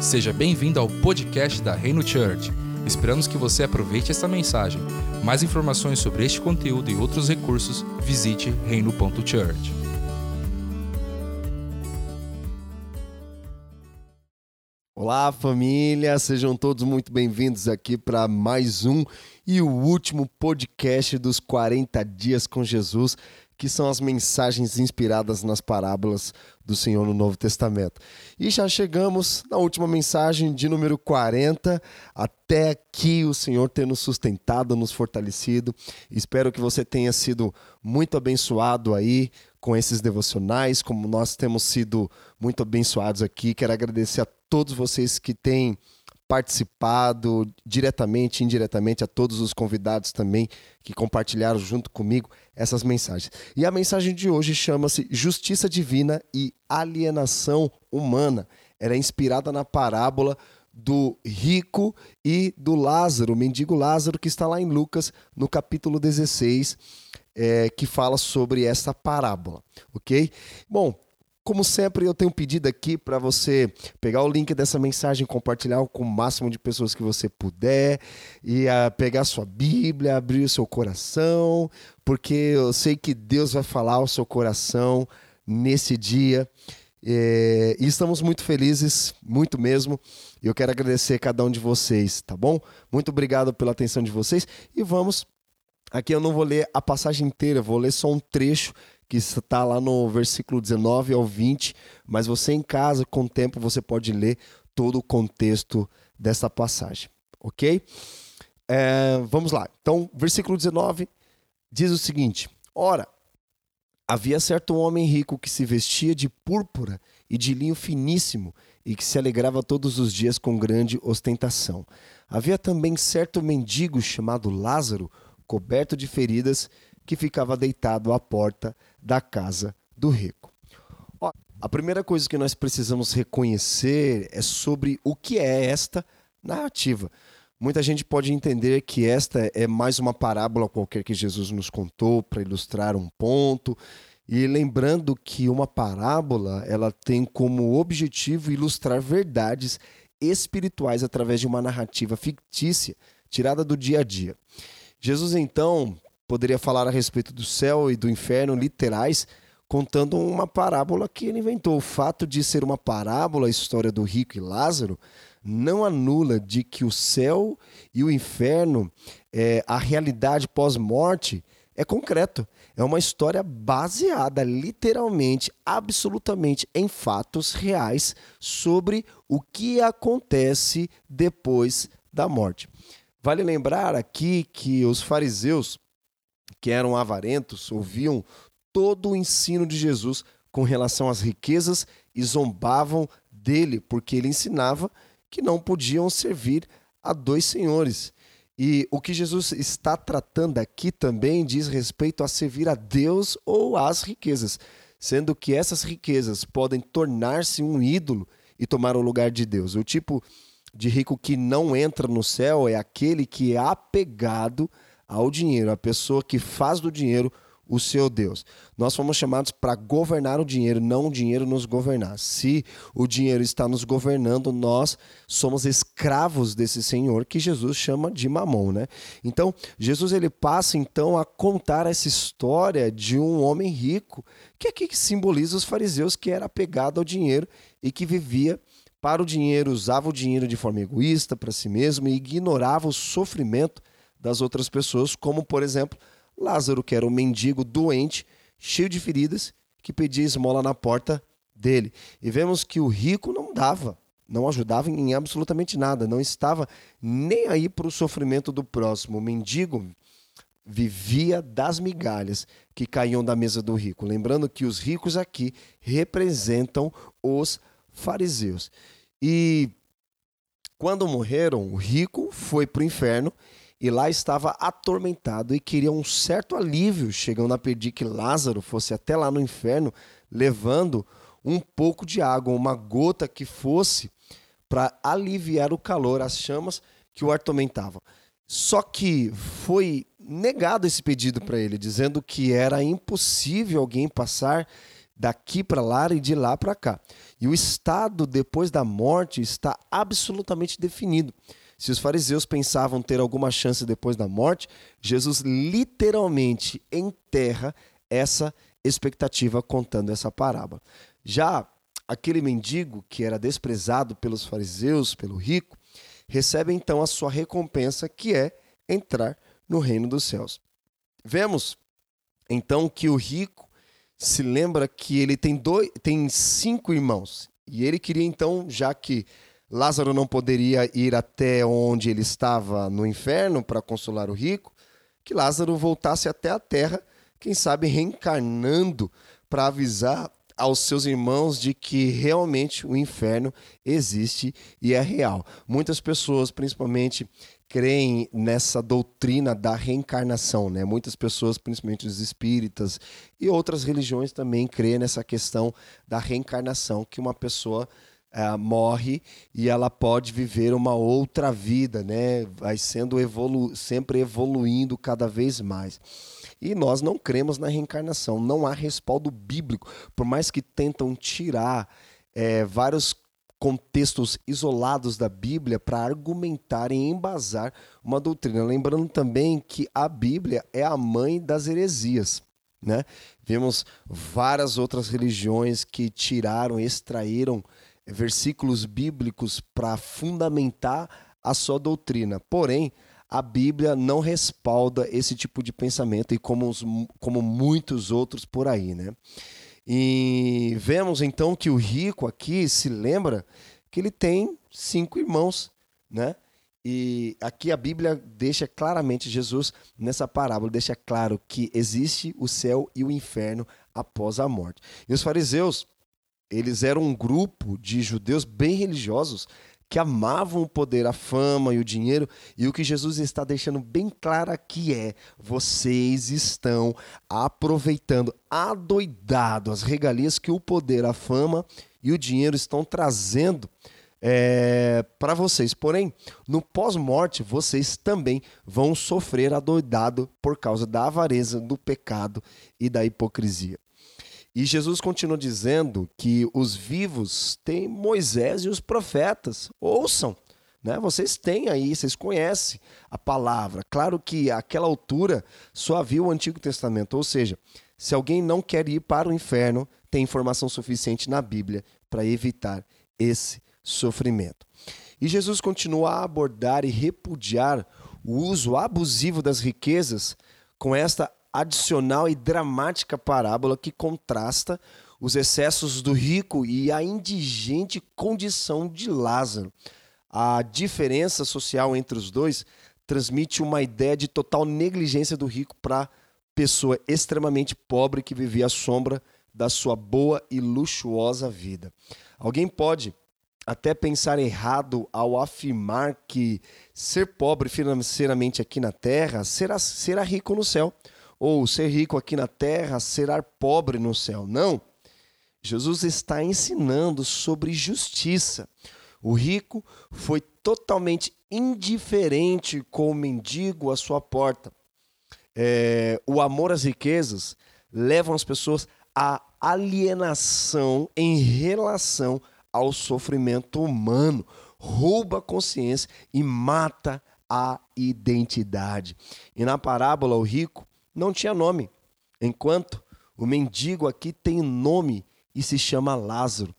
Seja bem-vindo ao podcast da Reino Church. Esperamos que você aproveite esta mensagem. Mais informações sobre este conteúdo e outros recursos, visite reino.church. Olá, família, sejam todos muito bem-vindos aqui para mais um e o último podcast dos 40 Dias com Jesus que são as mensagens inspiradas nas parábolas do Senhor no Novo Testamento. E já chegamos na última mensagem de número 40. Até aqui o Senhor tem nos sustentado, nos fortalecido. Espero que você tenha sido muito abençoado aí com esses devocionais, como nós temos sido muito abençoados aqui. Quero agradecer a todos vocês que têm participado diretamente, indiretamente, a todos os convidados também que compartilharam junto comigo essas mensagens. E a mensagem de hoje chama-se Justiça Divina e Alienação Humana. Era é inspirada na parábola do rico e do Lázaro, o mendigo Lázaro, que está lá em Lucas, no capítulo 16, é, que fala sobre essa parábola, ok? Bom, como sempre, eu tenho um pedido aqui para você pegar o link dessa mensagem, compartilhar com o máximo de pessoas que você puder, e uh, pegar sua Bíblia, abrir o seu coração, porque eu sei que Deus vai falar ao seu coração nesse dia. É, e estamos muito felizes, muito mesmo. E eu quero agradecer cada um de vocês, tá bom? Muito obrigado pela atenção de vocês. E vamos. Aqui eu não vou ler a passagem inteira, vou ler só um trecho que está lá no versículo 19 ao 20, mas você em casa, com o tempo, você pode ler todo o contexto dessa passagem, ok? É, vamos lá. Então, versículo 19 diz o seguinte: Ora, havia certo homem rico que se vestia de púrpura e de linho finíssimo e que se alegrava todos os dias com grande ostentação. Havia também certo mendigo chamado Lázaro, coberto de feridas, que ficava deitado à porta da casa do rico. Ó, a primeira coisa que nós precisamos reconhecer é sobre o que é esta narrativa. Muita gente pode entender que esta é mais uma parábola qualquer que Jesus nos contou para ilustrar um ponto. E lembrando que uma parábola, ela tem como objetivo ilustrar verdades espirituais através de uma narrativa fictícia, tirada do dia a dia. Jesus então poderia falar a respeito do céu e do inferno literais, contando uma parábola que ele inventou. O fato de ser uma parábola, a história do rico e Lázaro, não anula de que o céu e o inferno, é, a realidade pós-morte, é concreto. É uma história baseada literalmente, absolutamente em fatos reais sobre o que acontece depois da morte. Vale lembrar aqui que os fariseus que eram avarentos ouviam todo o ensino de Jesus com relação às riquezas e zombavam dele, porque ele ensinava que não podiam servir a dois senhores. E o que Jesus está tratando aqui também diz respeito a servir a Deus ou às riquezas, sendo que essas riquezas podem tornar-se um ídolo e tomar o lugar de Deus. O tipo de rico que não entra no céu é aquele que é apegado ao dinheiro, a pessoa que faz do dinheiro o seu Deus. Nós fomos chamados para governar o dinheiro, não o dinheiro nos governar. Se o dinheiro está nos governando, nós somos escravos desse Senhor que Jesus chama de mamon, né? Então, Jesus ele passa então a contar essa história de um homem rico, que aqui que simboliza os fariseus que era apegado ao dinheiro e que vivia para o dinheiro, usava o dinheiro de forma egoísta para si mesmo e ignorava o sofrimento das outras pessoas, como por exemplo Lázaro, que era um mendigo doente, cheio de feridas, que pedia esmola na porta dele. E vemos que o rico não dava, não ajudava em absolutamente nada, não estava nem aí para o sofrimento do próximo. O mendigo vivia das migalhas que caíam da mesa do rico. Lembrando que os ricos aqui representam os fariseus. E quando morreram, o rico foi para o inferno e lá estava atormentado e queria um certo alívio, chegando a pedir que Lázaro fosse até lá no inferno, levando um pouco de água, uma gota que fosse para aliviar o calor, as chamas que o atormentavam. Só que foi negado esse pedido para ele, dizendo que era impossível alguém passar daqui para lá e de lá para cá. E o estado depois da morte está absolutamente definido. Se os fariseus pensavam ter alguma chance depois da morte, Jesus literalmente enterra essa expectativa contando essa parábola. Já aquele mendigo que era desprezado pelos fariseus, pelo rico, recebe então a sua recompensa, que é entrar no reino dos céus. Vemos então que o rico se lembra que ele tem dois, tem cinco irmãos e ele queria então, já que Lázaro não poderia ir até onde ele estava no inferno para consolar o rico, que Lázaro voltasse até a terra, quem sabe reencarnando para avisar aos seus irmãos de que realmente o inferno existe e é real. Muitas pessoas, principalmente, creem nessa doutrina da reencarnação, né? Muitas pessoas, principalmente os espíritas e outras religiões também creem nessa questão da reencarnação, que uma pessoa uh, morre e ela pode viver uma outra vida, né? Vai sendo evolu sempre evoluindo cada vez mais. E nós não cremos na reencarnação, não há respaldo bíblico, por mais que tentam tirar é, vários contextos isolados da Bíblia para argumentar e embasar uma doutrina. Lembrando também que a Bíblia é a mãe das heresias. Né? Vemos várias outras religiões que tiraram, extraíram versículos bíblicos para fundamentar a sua doutrina. Porém, a Bíblia não respalda esse tipo de pensamento e como, os, como muitos outros por aí, né? E vemos então que o rico aqui se lembra que ele tem cinco irmãos, né? E aqui a Bíblia deixa claramente, Jesus, nessa parábola, deixa claro que existe o céu e o inferno após a morte. E os fariseus, eles eram um grupo de judeus bem religiosos que amavam o poder, a fama e o dinheiro, e o que Jesus está deixando bem claro aqui é: vocês estão aproveitando, adoidado as regalias que o poder, a fama e o dinheiro estão trazendo é, para vocês. Porém, no pós-morte, vocês também vão sofrer adoidado por causa da avareza, do pecado e da hipocrisia. E Jesus continua dizendo que os vivos têm Moisés e os profetas. Ouçam, né? Vocês têm aí, vocês conhecem a palavra. Claro que àquela altura só havia o Antigo Testamento, ou seja, se alguém não quer ir para o inferno, tem informação suficiente na Bíblia para evitar esse sofrimento. E Jesus continua a abordar e repudiar o uso abusivo das riquezas com esta adicional e dramática parábola que contrasta os excessos do rico e a indigente condição de Lázaro. A diferença social entre os dois transmite uma ideia de total negligência do rico para a pessoa extremamente pobre que vivia à sombra da sua boa e luxuosa vida. Alguém pode até pensar errado ao afirmar que ser pobre financeiramente aqui na terra será, será rico no céu ou ser rico aqui na terra, ser pobre no céu. Não. Jesus está ensinando sobre justiça. O rico foi totalmente indiferente com o mendigo à sua porta. É, o amor às riquezas levam as pessoas à alienação em relação ao sofrimento humano, rouba a consciência e mata a identidade. E na parábola, o rico não tinha nome, enquanto o mendigo aqui tem nome e se chama Lázaro.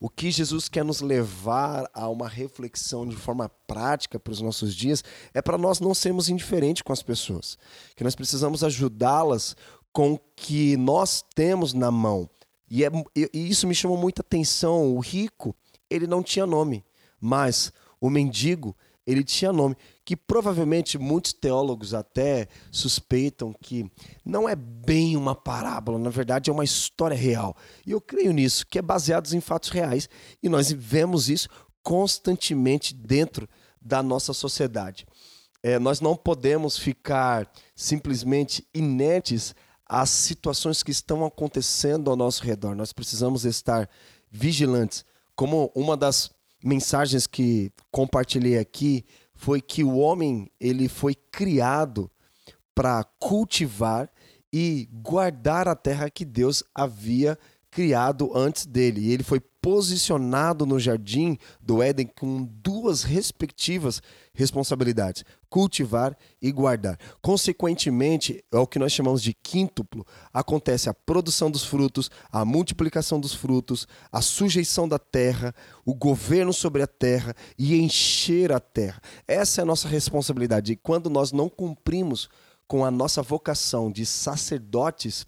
O que Jesus quer nos levar a uma reflexão de forma prática para os nossos dias é para nós não sermos indiferentes com as pessoas, que nós precisamos ajudá-las com o que nós temos na mão. E, é, e isso me chamou muita atenção. O rico, ele não tinha nome, mas o mendigo, ele tinha nome que provavelmente muitos teólogos até suspeitam que não é bem uma parábola, na verdade é uma história real. E eu creio nisso, que é baseado em fatos reais, e nós vemos isso constantemente dentro da nossa sociedade. É, nós não podemos ficar simplesmente inertes às situações que estão acontecendo ao nosso redor. Nós precisamos estar vigilantes. Como uma das mensagens que compartilhei aqui foi que o homem ele foi criado para cultivar e guardar a terra que Deus havia antes dele. E ele foi posicionado no jardim do Éden com duas respectivas responsabilidades: cultivar e guardar. Consequentemente, é o que nós chamamos de quíntuplo, acontece a produção dos frutos, a multiplicação dos frutos, a sujeição da terra, o governo sobre a terra e encher a terra. Essa é a nossa responsabilidade. E quando nós não cumprimos com a nossa vocação de sacerdotes,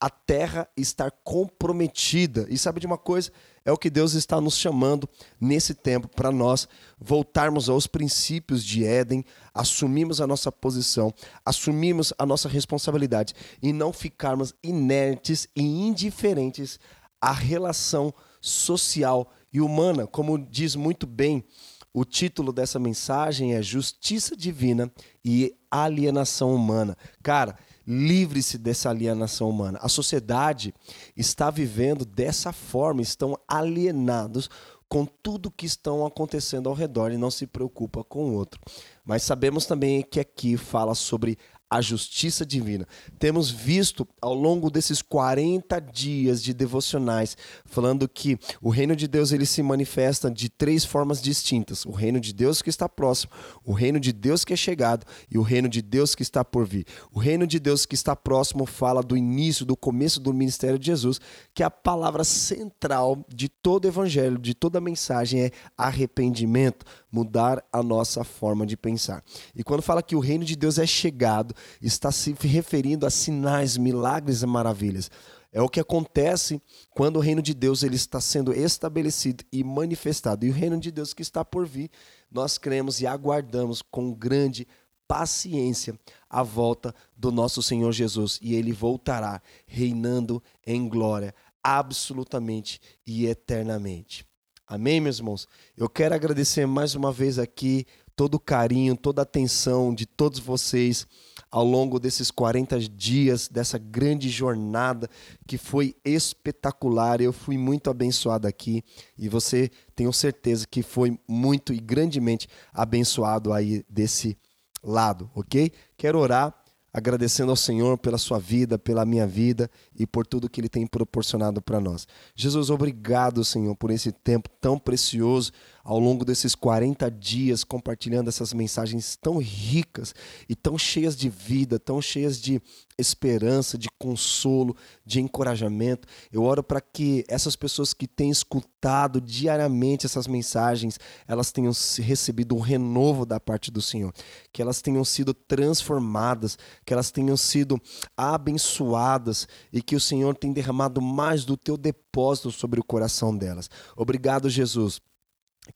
a terra estar comprometida. E sabe de uma coisa? É o que Deus está nos chamando nesse tempo para nós voltarmos aos princípios de Éden, assumirmos a nossa posição, assumirmos a nossa responsabilidade e não ficarmos inertes e indiferentes à relação social e humana, como diz muito bem o título dessa mensagem é Justiça Divina e Alienação Humana. Cara, livre-se dessa alienação humana. A sociedade está vivendo dessa forma, estão alienados com tudo que estão acontecendo ao redor e não se preocupa com o outro. Mas sabemos também que aqui fala sobre a justiça divina. Temos visto ao longo desses 40 dias de devocionais falando que o reino de Deus ele se manifesta de três formas distintas: o reino de Deus que está próximo, o reino de Deus que é chegado e o reino de Deus que está por vir. O reino de Deus que está próximo fala do início, do começo do ministério de Jesus, que é a palavra central de todo o evangelho, de toda a mensagem é arrependimento, mudar a nossa forma de pensar. E quando fala que o reino de Deus é chegado, está se referindo a sinais, milagres e maravilhas. É o que acontece quando o reino de Deus ele está sendo estabelecido e manifestado. E o reino de Deus que está por vir, nós cremos e aguardamos com grande paciência a volta do nosso Senhor Jesus. E ele voltará reinando em glória, absolutamente e eternamente. Amém, meus irmãos? Eu quero agradecer mais uma vez aqui todo o carinho, toda a atenção de todos vocês ao longo desses 40 dias, dessa grande jornada que foi espetacular. Eu fui muito abençoado aqui e você tenho certeza que foi muito e grandemente abençoado aí desse lado, ok? Quero orar agradecendo ao Senhor pela sua vida, pela minha vida e por tudo que Ele tem proporcionado para nós. Jesus, obrigado, Senhor, por esse tempo tão precioso ao longo desses 40 dias compartilhando essas mensagens tão ricas e tão cheias de vida, tão cheias de esperança, de consolo, de encorajamento. Eu oro para que essas pessoas que têm escutado diariamente essas mensagens, elas tenham recebido um renovo da parte do Senhor, que elas tenham sido transformadas, que elas tenham sido abençoadas e que o Senhor tenha derramado mais do teu depósito sobre o coração delas. Obrigado, Jesus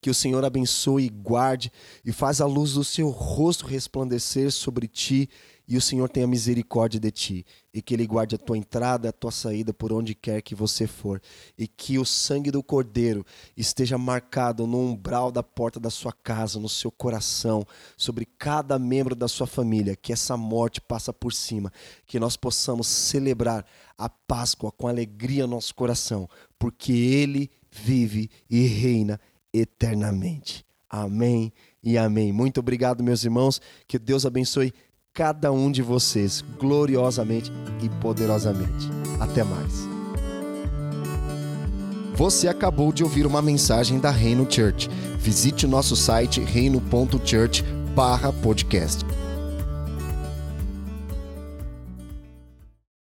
que o Senhor abençoe e guarde e faz a luz do seu rosto resplandecer sobre ti e o Senhor tenha misericórdia de ti. E que ele guarde a tua entrada a tua saída por onde quer que você for. E que o sangue do cordeiro esteja marcado no umbral da porta da sua casa, no seu coração, sobre cada membro da sua família, que essa morte passa por cima, que nós possamos celebrar a Páscoa com alegria no nosso coração, porque ele vive e reina eternamente. Amém e amém. Muito obrigado, meus irmãos. Que Deus abençoe cada um de vocês gloriosamente e poderosamente. Até mais. Você acabou de ouvir uma mensagem da Reino Church. Visite nosso site reino.church/podcast